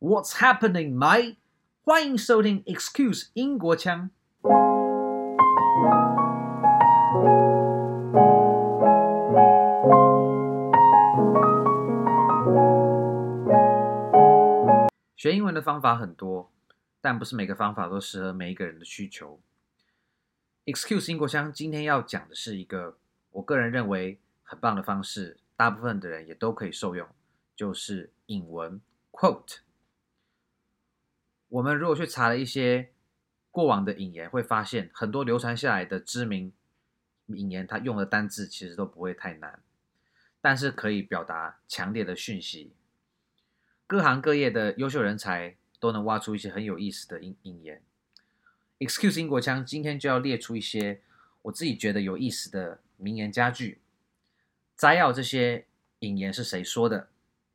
What's happening, mate？欢迎收听 Excuse 英国腔。学英文的方法很多，但不是每个方法都适合每一个人的需求。Excuse 英国腔今天要讲的是一个我个人认为很棒的方式，大部分的人也都可以受用，就是引文 quote。我们如果去查了一些过往的引言，会发现很多流传下来的知名引言，它用的单字其实都不会太难，但是可以表达强烈的讯息。各行各业的优秀人才都能挖出一些很有意思的引引言。Excuse 英国腔今天就要列出一些我自己觉得有意思的名言佳句，摘要这些引言是谁说的，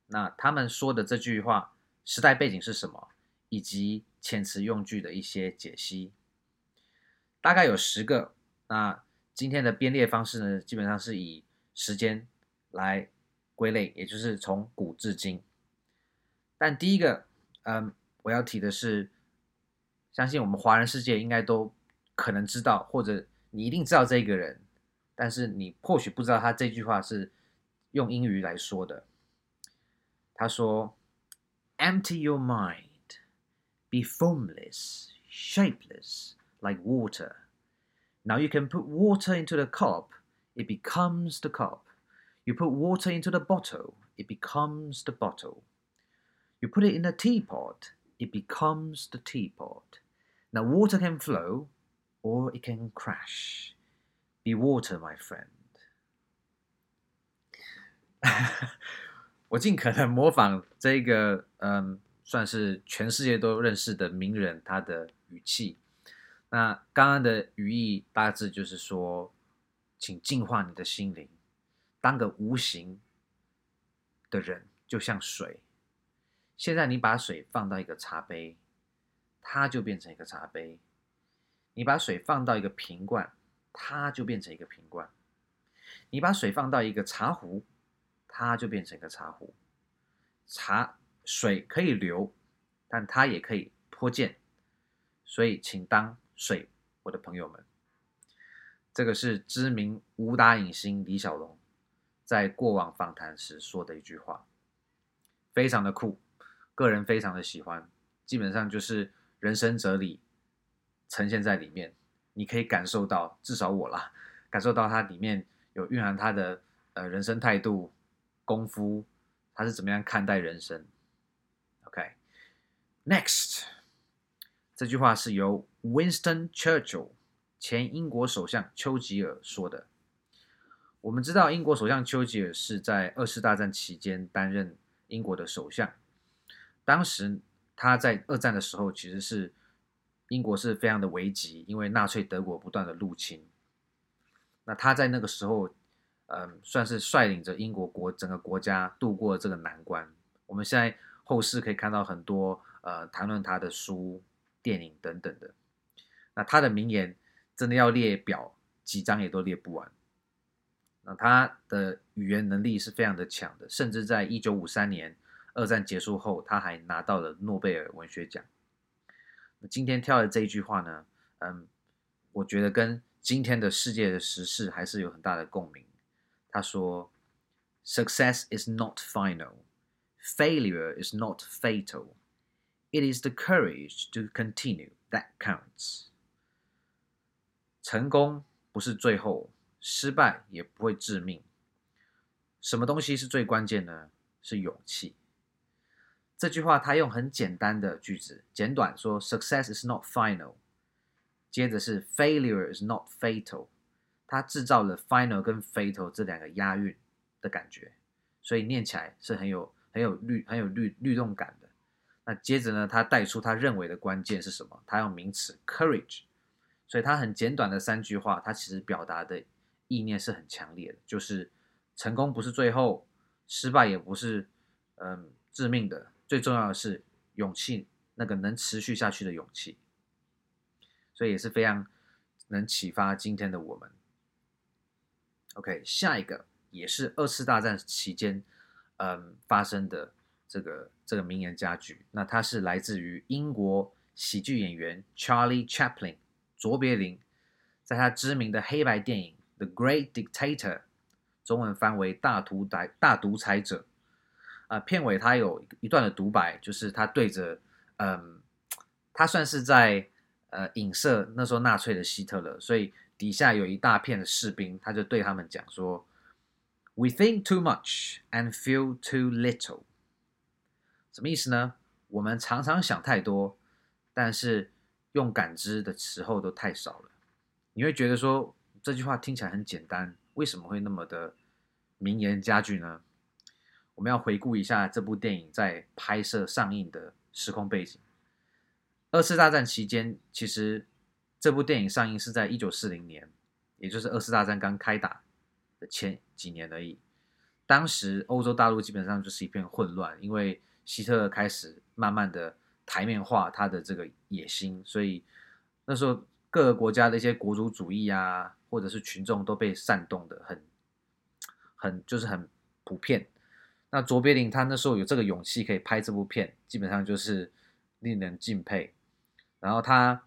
那他们说的这句话时代背景是什么？以及遣词用句的一些解析，大概有十个。那今天的编列方式呢，基本上是以时间来归类，也就是从古至今。但第一个，嗯，我要提的是，相信我们华人世界应该都可能知道，或者你一定知道这个人，但是你或许不知道他这句话是用英语来说的。他说：“Empty your mind。” Be formless, shapeless, like water. Now you can put water into the cup, it becomes the cup. You put water into the bottle, it becomes the bottle. You put it in a teapot, it becomes the teapot. Now water can flow, or it can crash. Be water, my friend. 我尽可能模仿这个，嗯。 算是全世界都认识的名人，他的语气。那刚刚的语义大致就是说，请净化你的心灵，当个无形的人，就像水。现在你把水放到一个茶杯，它就变成一个茶杯；你把水放到一个瓶罐，它就变成一个瓶罐；你把水放到一个茶壶，它就变成一个茶壶。茶。水可以流，但它也可以泼溅，所以请当水，我的朋友们。这个是知名武打影星李小龙在过往访谈时说的一句话，非常的酷，个人非常的喜欢。基本上就是人生哲理呈现在里面，你可以感受到，至少我啦，感受到它里面有蕴含他的呃人生态度、功夫，他是怎么样看待人生。Next，这句话是由 Winston Churchill 前英国首相丘吉尔说的。我们知道，英国首相丘吉尔是在二次大战期间担任英国的首相。当时他在二战的时候，其实是英国是非常的危急，因为纳粹德国不断的入侵。那他在那个时候，嗯，算是率领着英国国整个国家度过这个难关。我们现在后世可以看到很多。呃，谈论他的书、电影等等的，那他的名言真的要列表几张也都列不完。那他的语言能力是非常的强的，甚至在一九五三年二战结束后，他还拿到了诺贝尔文学奖。那今天挑的这一句话呢，嗯，我觉得跟今天的世界的时事还是有很大的共鸣。他说：“Success is not final, failure is not fatal.” It is the courage to continue that counts. 成功不是最后，失败也不会致命。什么东西是最关键呢？是勇气。这句话他用很简单的句子，简短说：“Success is not final。”接着是 “Failure is not fatal。”他制造了 “final” 跟 “fatal” 这两个押韵的感觉，所以念起来是很有很有律很有律律动感的。那接着呢，他带出他认为的关键是什么？他用名词 courage，所以他很简短的三句话，他其实表达的意念是很强烈的，就是成功不是最后，失败也不是嗯致命的，最重要的是勇气，那个能持续下去的勇气，所以也是非常能启发今天的我们。OK，下一个也是二次大战期间嗯发生的。这个这个名言佳句。那它是来自于英国喜剧演员 Charlie Chaplin 卓别林，在他知名的黑白电影《The Great Dictator》中文翻为《大独裁大独裁者》啊、片尾他有一段的独白，就是他对着嗯，他算是在呃影射那时候纳粹的希特勒，所以底下有一大片的士兵，他就对他们讲说。We think too much and feel too little。什么意思呢？我们常常想太多，但是用感知的时候都太少了。你会觉得说这句话听起来很简单，为什么会那么的名言佳句呢？我们要回顾一下这部电影在拍摄上映的时空背景。二次大战期间，其实这部电影上映是在一九四零年，也就是二次大战刚开打的。前几年而已，当时欧洲大陆基本上就是一片混乱，因为希特勒开始慢慢的台面化他的这个野心，所以那时候各个国家的一些国族主义啊，或者是群众都被煽动的很很就是很普遍。那卓别林他那时候有这个勇气可以拍这部片，基本上就是令人敬佩。然后他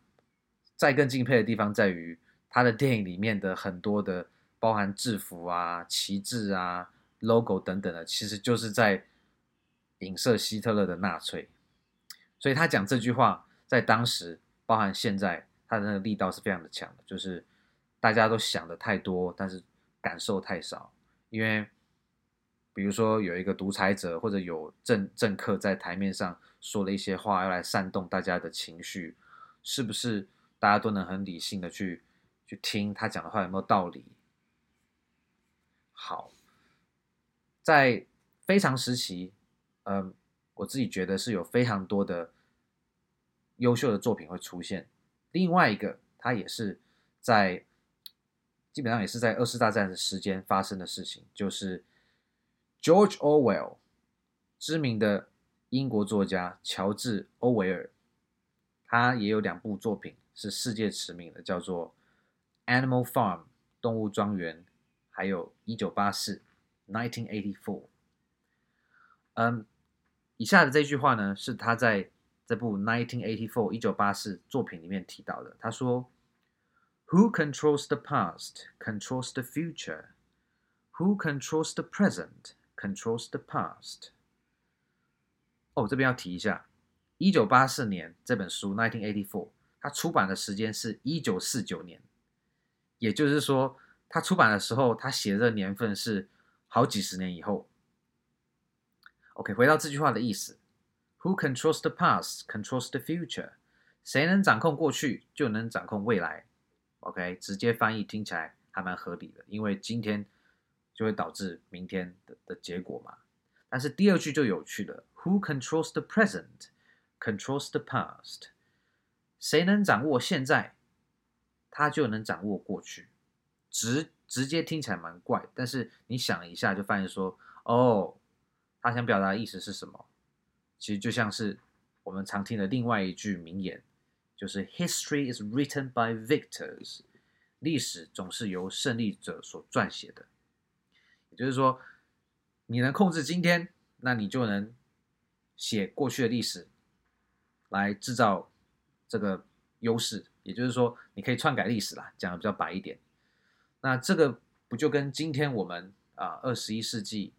再更敬佩的地方在于他的电影里面的很多的。包含制服啊、旗帜啊、logo 等等的，其实就是在影射希特勒的纳粹。所以他讲这句话，在当时，包含现在，他的那个力道是非常的强的。就是大家都想的太多，但是感受太少。因为比如说有一个独裁者或者有政政客在台面上说了一些话，要来煽动大家的情绪，是不是大家都能很理性的去去听他讲的话有没有道理？好，在非常时期，嗯，我自己觉得是有非常多的优秀的作品会出现。另外一个，它也是在基本上也是在二次大战的时间发生的事情，就是 George Orwell，知名的英国作家乔治·欧维尔，他也有两部作品是世界驰名的，叫做《Animal Farm》动物庄园。还有一九八四，nineteen eighty four。嗯，以下的这句话呢，是他在这部 nineteen eighty four 一九八四作品里面提到的。他说：“Who controls the past controls the future. Who controls the present controls the past.” 哦，这边要提一下，一九八四年这本书 nineteen eighty four，它出版的时间是一九四九年，也就是说。他出版的时候，他写的年份是好几十年以后。OK，回到这句话的意思：Who controls the past controls the future。谁能掌控过去，就能掌控未来。OK，直接翻译听起来还蛮合理的，因为今天就会导致明天的的结果嘛。但是第二句就有趣了：Who controls the present controls the past。谁能掌握现在，他就能掌握过去。直直接听起来蛮怪，但是你想一下就发现说，哦，他想表达的意思是什么？其实就像是我们常听的另外一句名言，就是 “History is written by victors”，历史总是由胜利者所撰写的。也就是说，你能控制今天，那你就能写过去的历史，来制造这个优势。也就是说，你可以篡改历史啦，讲的比较白一点。那这个不就跟今天我们啊二十一世纪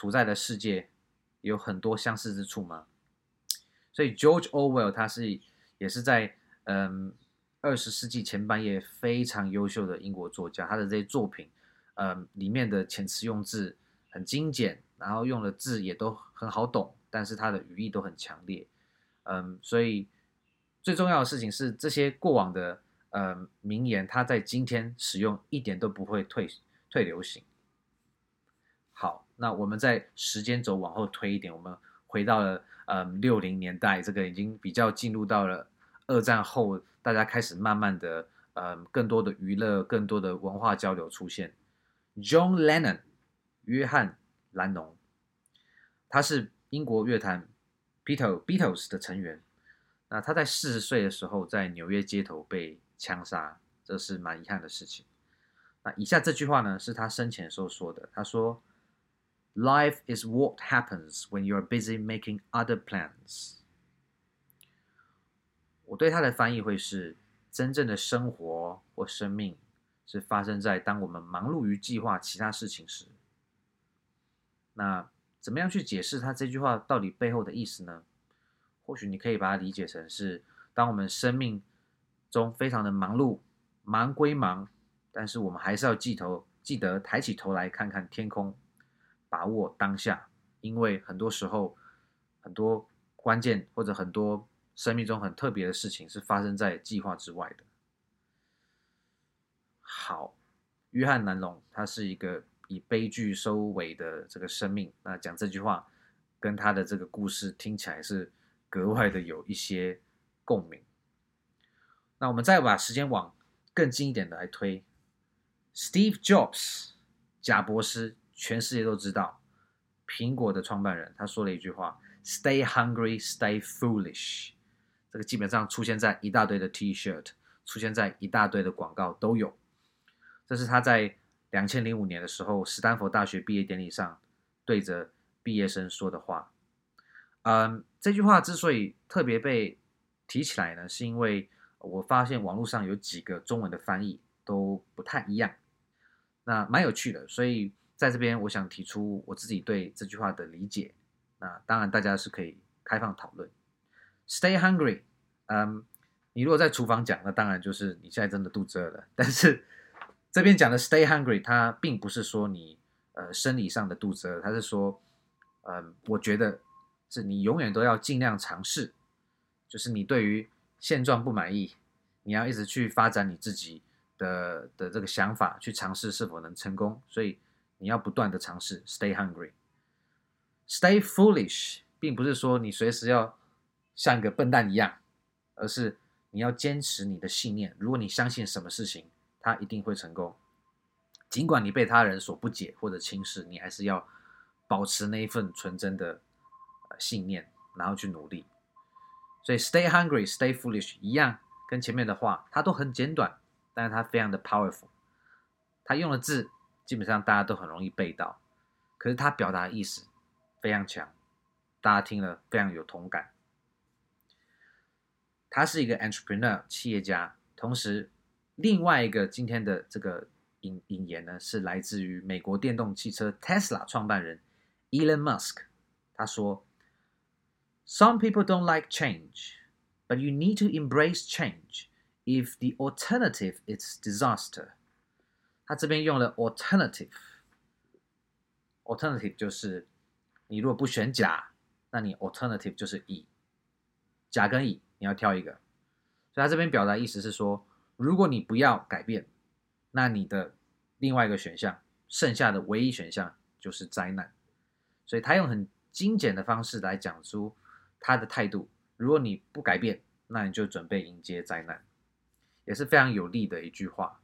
处在的世界有很多相似之处吗？所以 George Orwell 他是也是在嗯二十世纪前半叶非常优秀的英国作家，他的这些作品嗯里面的遣词用字很精简，然后用的字也都很好懂，但是他的语义都很强烈，嗯，所以最重要的事情是这些过往的。呃，名言，它在今天使用一点都不会退退流行。那我们在时间轴往后推一点，我们回到了呃六零年代，这个已经比较进入到了二战后，大家开始慢慢的呃更多的娱乐、更多的文化交流出现。John Lennon，约翰兰农，他是英国乐坛 Beatles Beatles 的成员。那他在四十岁的时候，在纽约街头被枪杀，这是蛮遗憾的事情。那以下这句话呢，是他生前时候说的。他说 Life is what happens when you are busy making other plans。我对它的翻译会是：真正的生活或生命是发生在当我们忙碌于计划其他事情时。那怎么样去解释他这句话到底背后的意思呢？或许你可以把它理解成是：当我们生命中非常的忙碌，忙归忙，但是我们还是要记头记得抬起头来看看天空，把握当下，因为很多时候很多关键或者很多生命中很特别的事情是发生在计划之外的。好，约翰南龙他是一个。以悲剧收尾的这个生命，那讲这句话，跟他的这个故事听起来是格外的有一些共鸣。那我们再把时间往更近一点的来推，Steve Jobs，贾伯斯，全世界都知道，苹果的创办人，他说了一句话：“Stay hungry, stay foolish。”这个基本上出现在一大堆的 T-shirt，出现在一大堆的广告都有。这是他在。两千零五年的时候，斯坦福大学毕业典礼上对着毕业生说的话。嗯，这句话之所以特别被提起来呢，是因为我发现网络上有几个中文的翻译都不太一样，那蛮有趣的。所以在这边，我想提出我自己对这句话的理解。那当然，大家是可以开放讨论。Stay hungry。嗯，你如果在厨房讲，那当然就是你现在真的肚子饿了。但是这边讲的 stay hungry，它并不是说你呃生理上的肚子饿，它是说，嗯、我觉得是你永远都要尽量尝试，就是你对于现状不满意，你要一直去发展你自己的的这个想法，去尝试是否能成功，所以你要不断的尝试 stay hungry。stay foolish 并不是说你随时要像个笨蛋一样，而是你要坚持你的信念，如果你相信什么事情。它一定会成功，尽管你被他人所不解或者轻视，你还是要保持那一份纯真的信念，然后去努力。所以，stay hungry, stay foolish 一样，跟前面的话，它都很简短，但是它非常的 powerful。它用的字基本上大家都很容易背到，可是他表达的意思非常强，大家听了非常有同感。他是一个 entrepreneur 企业家，同时。另外一个今天的这个引引言呢，是来自于美国电动汽车 Tesla 创办人 Elon Musk。他说：“Some people don't like change, but you need to embrace change if the alternative is disaster。”他这边用了 alternative，alternative 就是你如果不选甲，那你 alternative 就是乙，甲跟乙你要挑一个。所以他这边表达意思是说。如果你不要改变，那你的另外一个选项，剩下的唯一选项就是灾难。所以他用很精简的方式来讲出他的态度。如果你不改变，那你就准备迎接灾难，也是非常有力的一句话。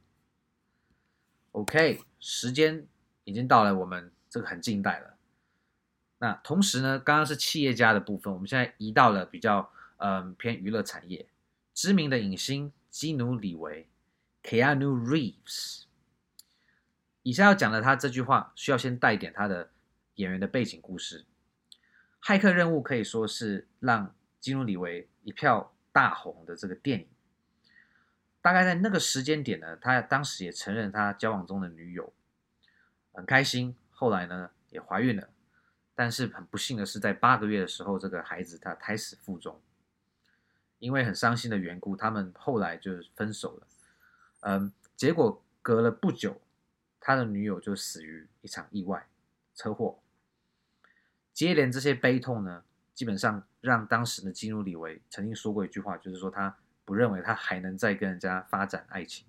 OK，时间已经到了我们这个很近代了。那同时呢，刚刚是企业家的部分，我们现在移到了比较嗯、偏娱乐产业，知名的影星。基努·李维 （Keanu Reeves）。以下要讲的他这句话，需要先带一点他的演员的背景故事。《骇客任务》可以说是让基努·李维一票大红的这个电影。大概在那个时间点呢，他当时也承认他交往中的女友，很开心。后来呢，也怀孕了，但是很不幸的是，在八个月的时候，这个孩子他胎死腹中。因为很伤心的缘故，他们后来就分手了。嗯，结果隔了不久，他的女友就死于一场意外车祸。接连这些悲痛呢，基本上让当时的基努·李维曾经说过一句话，就是说他不认为他还能再跟人家发展爱情。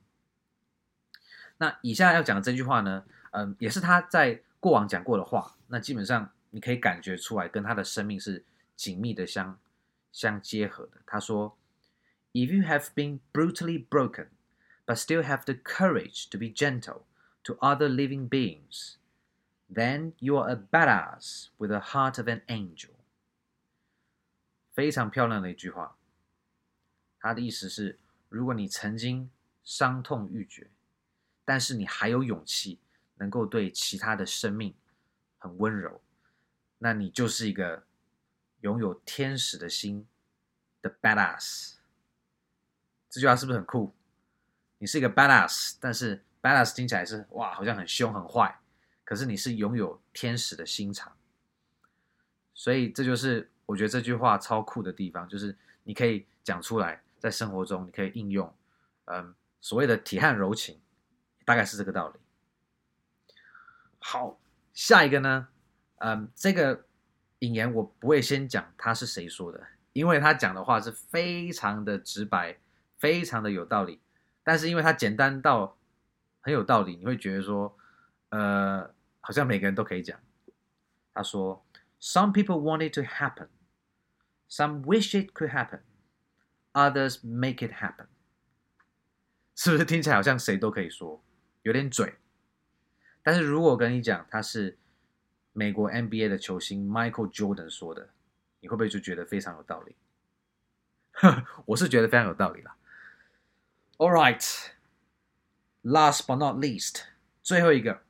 那以下要讲的这句话呢，嗯，也是他在过往讲过的话。那基本上你可以感觉出来，跟他的生命是紧密的相。相结合的，他说：“If you have been brutally broken, but still have the courage to be gentle to other living beings, then you are a badass with the heart of an angel。”非常漂亮的一句话。他的意思是，如果你曾经伤痛欲绝，但是你还有勇气，能够对其他的生命很温柔，那你就是一个拥有天使的心的 badass。这句话是不是很酷？你是一个 badass，但是 badass 听起来是哇，好像很凶很坏，可是你是拥有天使的心肠。所以这就是我觉得这句话超酷的地方，就是你可以讲出来，在生活中你可以应用，嗯，所谓的铁汉柔情，大概是这个道理。好，下一个呢，嗯，这个引言我不会先讲他是谁说的，因为他讲的话是非常的直白，非常的有道理，但是因为他简单到很有道理，你会觉得说，呃，好像每个人都可以讲。他说：“Some people want it to happen, some wish it could happen, others make it happen。”是不是听起来好像谁都可以说，有点嘴？但是如果我跟你讲他是美国 NBA 的球星 Michael Jordan 说的，你会不会就觉得非常有道理？我是觉得非常有道理啦。All right, last but not least，最后一个，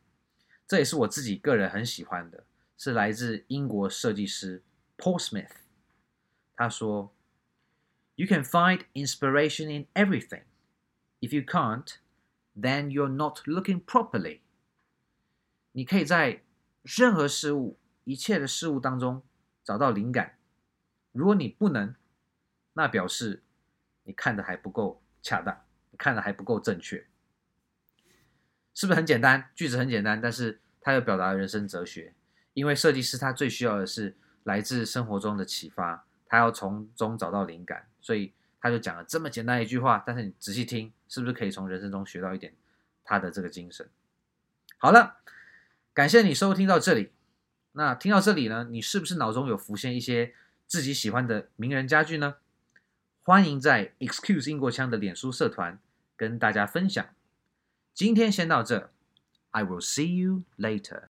这也是我自己个人很喜欢的，是来自英国设计师 Paul Smith。他说：“You can find inspiration in everything. If you can't, then you're not looking properly.” 你可以在任何事物、一切的事物当中找到灵感。如果你不能，那表示你看的还不够恰当，你看的还不够正确。是不是很简单？句子很简单，但是它又表达了人生哲学。因为设计师他最需要的是来自生活中的启发，他要从中找到灵感，所以他就讲了这么简单一句话。但是你仔细听，是不是可以从人生中学到一点他的这个精神？好了。感谢你收听到这里。那听到这里呢，你是不是脑中有浮现一些自己喜欢的名人佳句呢？欢迎在 Excuse 英国腔的脸书社团跟大家分享。今天先到这，I will see you later。